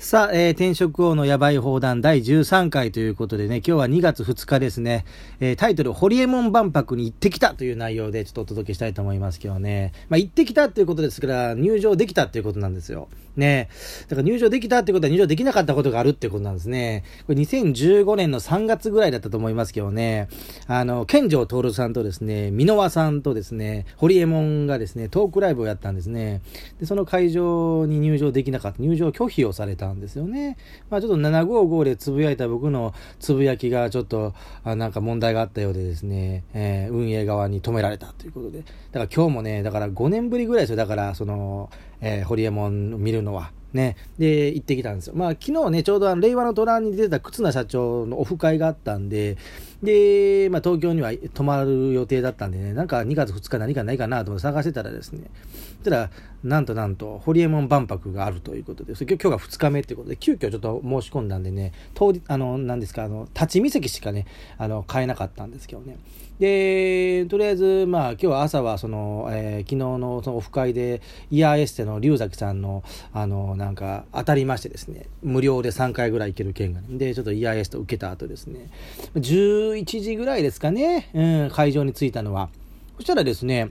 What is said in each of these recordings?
さあ、えー、転職王のヤバい砲弾第13回ということでね、今日は2月2日ですね、えー、タイトル、ホリエモン万博に行ってきたという内容でちょっとお届けしたいと思いますけどね。まあ、行ってきたということですから、入場できたということなんですよ。ね。だから入場できたってことは入場できなかったことがあるってことなんですね。これ2015年の3月ぐらいだったと思いますけどね、あの、健城徹さんとですね、箕輪さんとですね、ホリエモンがですね、トークライブをやったんですね。で、その会場に入場できなかった、入場拒否をされたんですよね。まあちょっと755でつぶやいた僕のつぶやきがちょっと、あなんか問題があったようでですね、えー、運営側に止められたということで。だから今日もね、だから5年ぶりぐらいですよ。だから、その、えー、ホリエモン見るのは。ね。で、行ってきたんですよ。まあ、昨日ね、ちょうどあの、令和の虎に出てた忽那社長のオフ会があったんで、で、まあ、東京には泊まる予定だったんでね、なんか2月2日何かないかなと探してたらですね、そしたら、なんとなんと、ホリエモン万博があるということで、今日が2日目っていうことで、急遽ちょっと申し込んだんでね、当日、あの、なんですか、あの、立ち見席しかね、あの、買えなかったんですけどね。で、とりあえず、まあ、今日は朝は、その、えー、昨日のそのオフ会で、イヤーエステの龍崎さんの、あの、なんか、当たりましてですね、無料で3回ぐらい行ける券が、ね、で、ちょっとイヤーエステ受けた後ですね、11時ぐらいですかね、うん、会場に着いたのは。そしたらですね、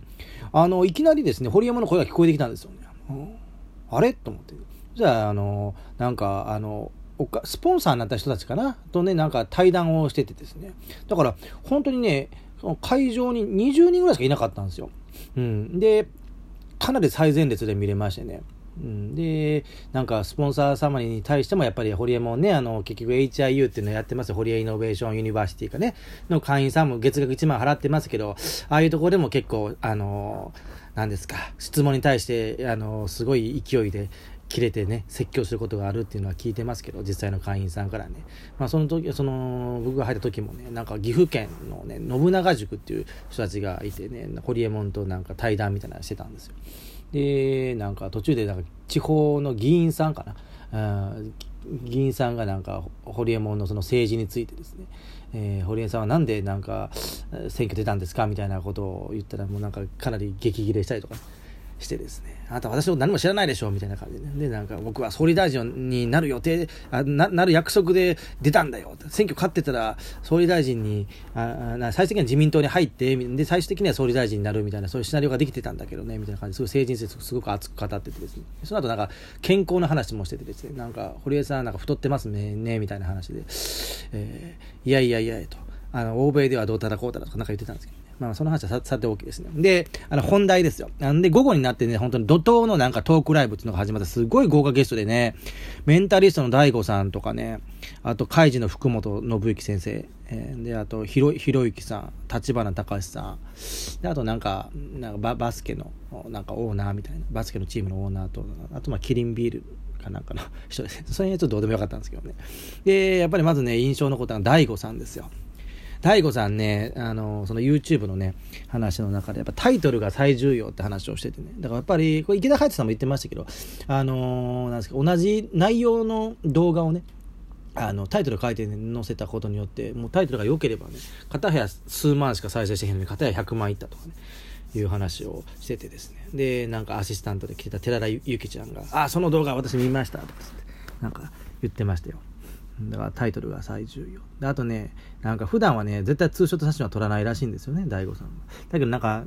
あの、いきなりですね、ホリエモンの声が聞こえてきたんですよね。あれ？と思って。じゃあ、あの、なんか、あの、スポンサーになった人たちかな？とね、なんか対談をしててですね。だから、本当にね、その会場に20人ぐらいしかいなかったんですよ。うん。で、かなり最前列で見れましてね。で、なんかスポンサー様に対してもやっぱりホリエモンね、あの、結局 HIU っていうのやってますホリエ Innovation University かね、の会員さんも月額1万払ってますけど、ああいうところでも結構、あの、なんですか、質問に対して、あの、すごい勢いで、切れてね、説教することがあるっていうのは聞いてますけど、実際の会員さんからね。まあその時、その、僕が入った時もね、なんか岐阜県のね、信長塾っていう人たちがいてね、ホリエモンとなんか対談みたいなのしてたんですよ。で、なんか途中でなんか地方の議員さんかな。議員さんがなんか、ホリエモンのその政治についてですね、えー、堀江さんはなんでなんか選挙出たんですかみたいなことを言ったらもうなんかかなり激切れしたりとか、してですね、あなた私の何も知らないでしょみたいな感じで、で、なんか僕は総理大臣になる予定、あななる約束で出たんだよ。選挙勝ってたら総理大臣に、あ最終的には自民党に入って、で、最終的には総理大臣になるみたいな、そういうシナリオができてたんだけどね、みたいな感じで、すごい政治についてすごく熱く語っててですね、その後なんか健康の話もしててですね、なんか堀江さんなんか太ってますね、ねみたいな話で、えー、いやいやいや、と、あの、欧米ではどうたらこうたらとかなんか言ってたんですけど、まあ、その話はさ、さておきですね。で、あの、本題ですよ。なんで、午後になってね、本当に怒涛のなんかトークライブっていうのが始まったすごい豪華ゲストでね、メンタリストの大悟さんとかね、あと、カイジの福本信之先生、えー、で、あと、ひろ、ひろゆきさん、立花隆さん、で、あとなんか、なんかババスケの、なんかオーナーみたいな、バスケのチームのオーナーと、あと、まあ、キリンビール、かなんかの人ですね。それにちょっとどうでもよかったんですけどね。で、やっぱりまずね、印象のことは大悟さんですよ。大悟さんね、あの、その YouTube のね、話の中で、やっぱタイトルが最重要って話をしててね。だからやっぱり、これ池田海人さんも言ってましたけど、あのなんですか、同じ内容の動画をね、あのタイトル書いて、載せたことによってもうタイトルが良ければね片部数万しか再生してへんのに片や100万いったとかねいう話をしててですねでなんかアシスタントで来てた寺田ゆきちゃんが「あその動画私見ました」とかなんか言ってましたよだからタイトルが最重要。で、あとね、なんか普段はね、絶対ツーショット写真は撮らないらしいんですよね、大悟さんは。だけどなんか、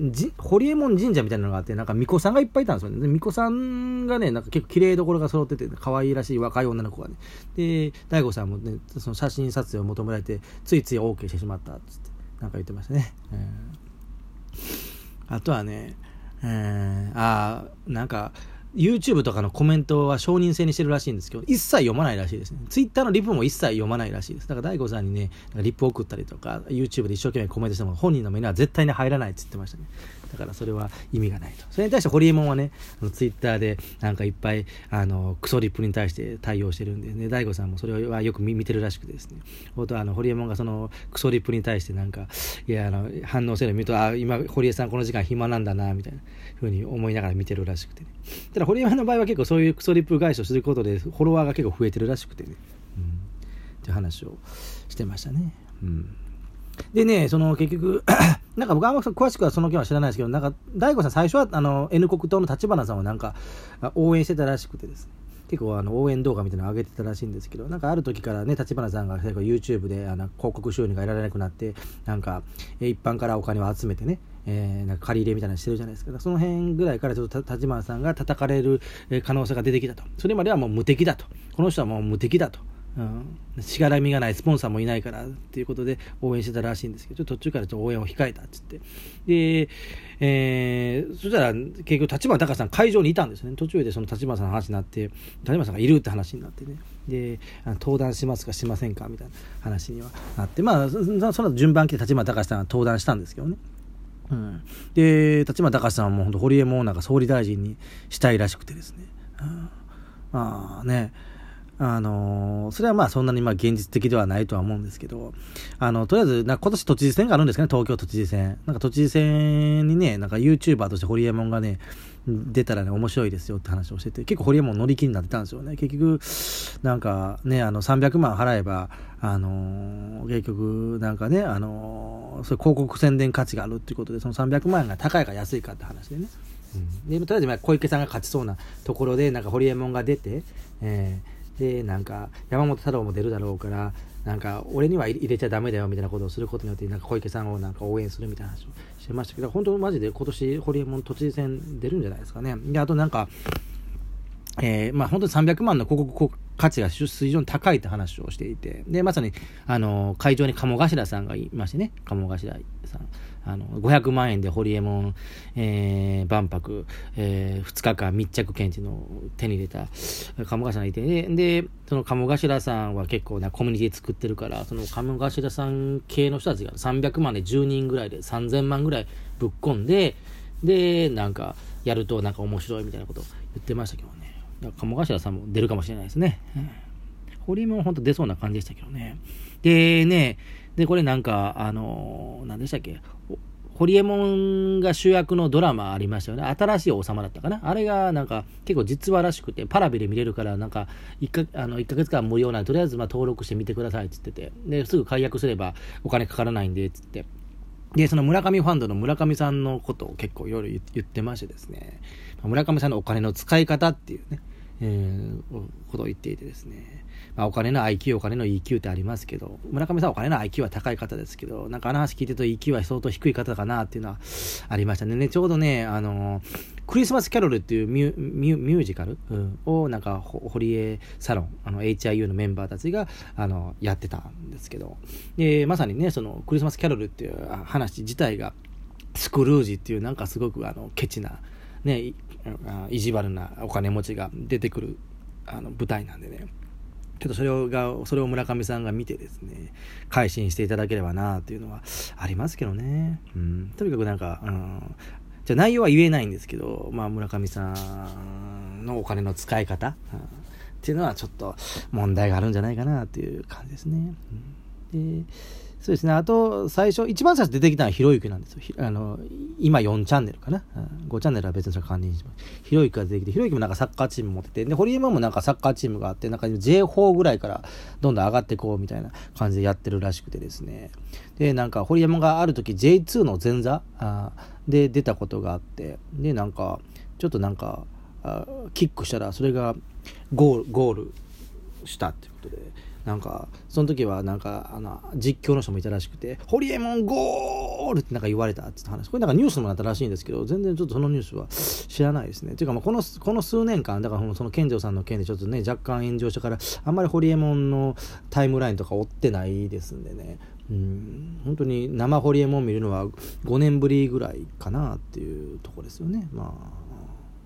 じ、堀江門神社みたいなのがあって、なんか巫女さんがいっぱいいたんですよね。巫女さんがね、なんか結構綺麗どころが揃ってて、可愛いらしい若い女の子がね。で、大悟さんもね、その写真撮影を求められて、ついつい OK してしまったっつって、なんか言ってましたね。えー、あとはね、えー、あなんか、YouTube とかのコメントは承認制にしてるらしいんですけど、一切読まないらしいですね。Twitter のリプも一切読まないらしいです。だから大悟さんにね、リップ送ったりとか、YouTube で一生懸命コメントしても本人の目には絶対に入らないって言ってましたね。だからそれは意味がないと。それに対してホリエモンはね、ツイッターでなんかいっぱい、あの、クソリップに対して対応してるんでね、大悟さんもそれはよく見てるらしくてですね。ほとあの、ホリエモンがそのクソリップに対してなんか、いや、あの、反応せるの見ると、あ、今、堀江さんこの時間暇なんだな、みたいなふうに思いながら見てるらしくてね。ただ、堀江の場合は結構そういうクソリップ返しをすることで、フォロワーが結構増えてるらしくてね。うん。っていう話をしてましたね。うん。でね、その結局 なんか僕あんま詳しくはその件は知らないですけど、なんか、大悟さん最初は、あの、N 国党の立花さんをなんか、応援してたらしくてですね。結構あの応援動画みたいなの上げてたらしいんですけど、なんかある時からね、立花さんが YouTube であの広告収入が得られなくなって、なんか一般からお金を集めてね、えー、なんか借り入れみたいなのしてるじゃないですか。その辺ぐらいからちょっと立花さんが叩かれる可能性が出てきたと。それまではもう無敵だと。この人はもう無敵だと。うん、しがらみがないスポンサーもいないからっていうことで応援してたらしいんですけど、途中からちょっと応援を控えたっつって。で、えー、そしたら結局立花隆さん会場にいたんですね。途中でその立花さんの話になって、立花さんがいるって話になってね。で、登壇しますかしませんかみたいな話にはなって、まあ、その順番来て立花隆さんは登壇したんですけどね。うん、で、立花隆さんはも本当、堀江門なんか総理大臣にしたいらしくてですね。うん、まあね、あのそれはまあそんなにまあ現実的ではないとは思うんですけど、あの、とりあえず、な今年都知事選があるんですかね、東京都知事選。なんか都知事選にね、なんか YouTuber としてホリエモンがね、出たらね、面白いですよって話をしてて、結構ホリエモン乗り気になってたんですよね。結局、なんかね、あの、300万払えば、あの結局、なんかね、あのそういう広告宣伝価値があるっていうことで、その300万円が高いか安いかって話でね。うん、で、とりあえず小池さんが勝ちそうなところで、なんかホリエモンが出て、えーで、なんか、山本太郎も出るだろうから、なんか、俺には入れちゃダメだよみたいなことをすることによって、なんか小池さんをなんか応援するみたいな話をしてましたけど、本当マジで今年、ホリエモン都知事選出るんじゃないですかね。で、あとなんか、えー、まあ本当に300万の広告価値が非常に高いって話をしていて、で、まさに、あの、会場に鴨頭さんがいましてね、鴨頭さん。あの、500万円でホリエモン、えー、万博、えー、2日間密着検知の手に入れた鴨頭がいて、ね、で、その鴨頭さんは結構なコミュニティ作ってるから、その鴨頭さん系の人たちが300万で10人ぐらいで3000万ぐらいぶっ込んで、で、なんか、やるとなんか面白いみたいなこと言ってましたけどね。鴨頭さんも出るかもしれないですね。ホリエモンほんと出そうな感じでしたけどね。でね、で、これなんか、あの、何でしたっけ？ホリエモンが主役のドラマありましたよね。新しい王様だったかな？あれがなんか結構実話らしくて、パラビで見れるから、なんか1かあの1ヶ月間無料なんで、とりあえずま登録してみてくださいって言ってて、で、すぐ解約すればお金かからないんで、つって。で、その村上ファンドの村上さんのことを結構いろいろ言ってましてですね、村上さんのお金の使い方っていうね、えー、ことを言っていてですね、まあ、お金の IQ、お金の EQ ってありますけど、村上さんお金の IQ は高い方ですけど、なんかあの話聞いてると EQ は相当低い方かなっていうのはありましたね。ちょうどね、あのクリスマスキャロルっていうミュミュージカル、うん、をなんか堀江サロン、あの HIU のメンバーたちがあのやってたんですけど、で、まさにね、そのクリスマスキャロルっていう話自体が、スクルージっていうなんかすごくあのケチな、ね、意地悪なお金持ちが出てくるあの舞台なんでね。ちょっとそれをが、それを村上さんが見てですね、改心していただければなっていうのはありますけどね。うん。とにかくなんか、うん。じゃ内容は言えないんですけど、まあ村上さんのお金の使い方、うん、っていうのはちょっと問題があるんじゃないかなっていう感じですね。うん、でそうですね。あと、最初、一番最初出てきたのはひろゆきなんですよ。あの、今4チャンネルかな。5チャンネルは別にそれ管理にします。ひろゆきが出てきて、ひろゆきもなんかサッカーチーム持ってて、で、堀山もなんかサッカーチームがあって、なんか J4 ぐらいからどんどん上がっていこうみたいな感じでやってるらしくてですね。で、なんか堀山がある時 J2 の前座で出たことがあって、で、なんか、ちょっとなんか、キックしたらそれがゴール、ゴールしたっていうことで、なんか、その時はなんか、あの、実況の人もいたらしくて、ホリエモンゴールってなんか言われたって話。これなんかニュースもなったらしいんですけど、全然ちょっとそのニュースは知らないですね。ていうかこの、この数年間、だからその健丈さんの件でちょっとね、若干炎上したから、あんまりホリエモンのタイムラインとか追ってないですんでね。うん、本当に生ホリエモン見るのは5年ぶりぐらいかなっていうとこですよね。まあ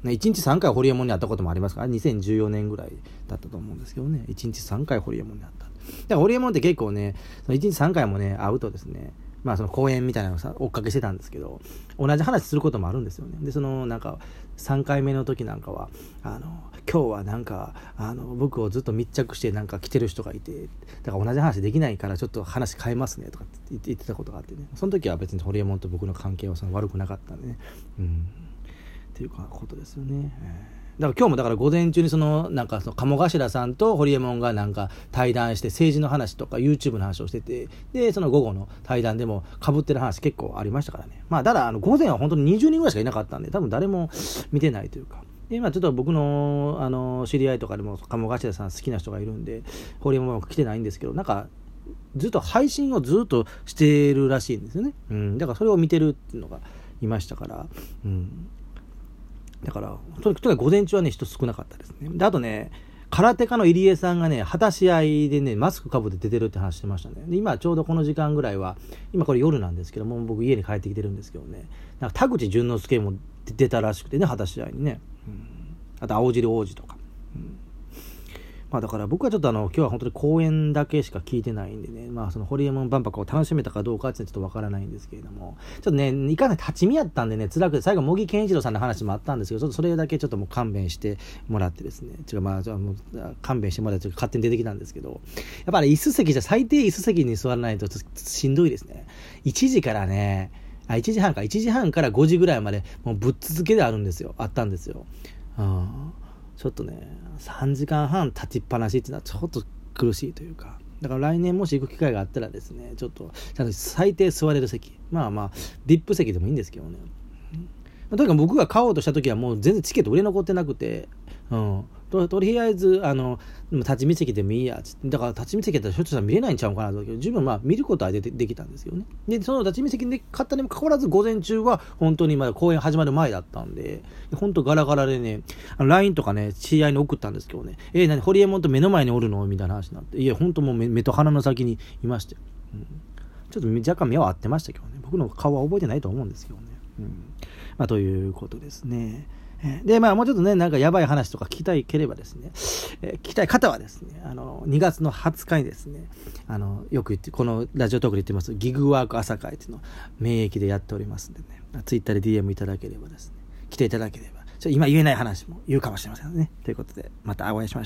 ね、1日3回ホリエモンに会ったこともありますから、2014年ぐらいだったと思うんですけどね、1日3回ホリエモンに会った。で、ホリエモンって結構ね、その1日3回もね、会うとですね、まあその公演みたいなのをさ、追っかけしてたんですけど、同じ話することもあるんですよね。で、そのなんか、3回目の時なんかは、あの、今日はなんか、あの、僕をずっと密着してなんか来てる人がいて、だから同じ話できないからちょっと話変えますねとかって言ってたことがあってね、その時は別にホリエモンと僕の関係はその悪くなかったんでね、うん。っていうことですよね。だから今日もだから午前中にそのなんかその鴨頭さんとホリエモンがなんか対談して政治の話とか YouTube の話をしててでその午後の対談でもかぶってる話結構ありましたからねまあただあの午前は本当に20人ぐらいしかいなかったんで多分誰も見てないというかで、まあちょっと僕の、あの、知り合いとかでも、鴨頭さん好きな人がいるんで、ホリエモン来てないんですけど、なんか、ずっと配信をずっとしてるらしいんですよね。うん。だからそれを見てるっていうのがいましたから、うん。だから、とにかく午前中はね、人少なかったですね。で、あとね、空手家の入江さんがね、果たし合いでね、マスクかぶって出てるって話してましたね。で、今ちょうどこの時間ぐらいは、今これ夜なんですけども、僕家に帰ってきてるんですけどね、なんか田口淳之介も出たらしくてね、果たし合いにね。うん、あと、青汁王子とか。うんまあだから僕はちょっとあの、今日は本当に公演だけしか聞いてないんでね、まあそのホリエモン万博を楽しめたかどうかってちょっとわからないんですけれども、ちょっとね、いかない立ち見やったんでね、辛くて、最後、茂木健一郎さんの話もあったんですけど、ちょっとそれだけちょっともう勘弁してもらってですね、ちょっとまあ、勘弁してもらって勝手に出てきたんですけど、やっぱり椅子席じゃ最低椅子席に座らないとしんどいですね。1時からね、あ、1時半か、1時半から5時ぐらいまで、もうぶっ続けであるんですよ。あったんですよ。うん。ちょっとね、3時間半立ちっぱなしっていうのはちょっと苦しいというか、だから来年もし行く機会があったらですね、ちょっと、ちゃんと最低座れる席、まあまあ、ディップ席でもいいんですけどね。ま、とにかく僕が買おうとした時はもう全然チケット売れ残ってなくて、うん。ととりあえず、あの、立ち見席でもいいやつだから立ち見席だったらひょっとしたら見れないんちゃうかなと。十分まあ見ることはでできたんですよね。で、その立ち見席で買ったにもかかわらず午前中は本当にまだ公演始まる前だったんで、本当ガラガラでね、あの LINE とかね、知り合いに送ったんですけどね、えー、何、ホリエモンと目の前におるの？みたいな話になって、いや、本当もう目と鼻の先にいまして、うん、ちょっと若干目は合ってましたけどね、僕の顔は覚えてないと思うんですけどね。うん。まあ、ということですね。で、まあ、もうちょっとね、なんかやばい話とか聞きたいければですね、えー、聞きたい方はですね、あの、2月の20日にですね、あの、よく言って、このラジオトークで言ってます、ギグワーク朝会っていうのを免疫でやっておりますんでね、ツイッターで DM いただければですね、来ていただければ、ちょ今言えない話も言うかもしれませんね。ということで、またお会いしましょう。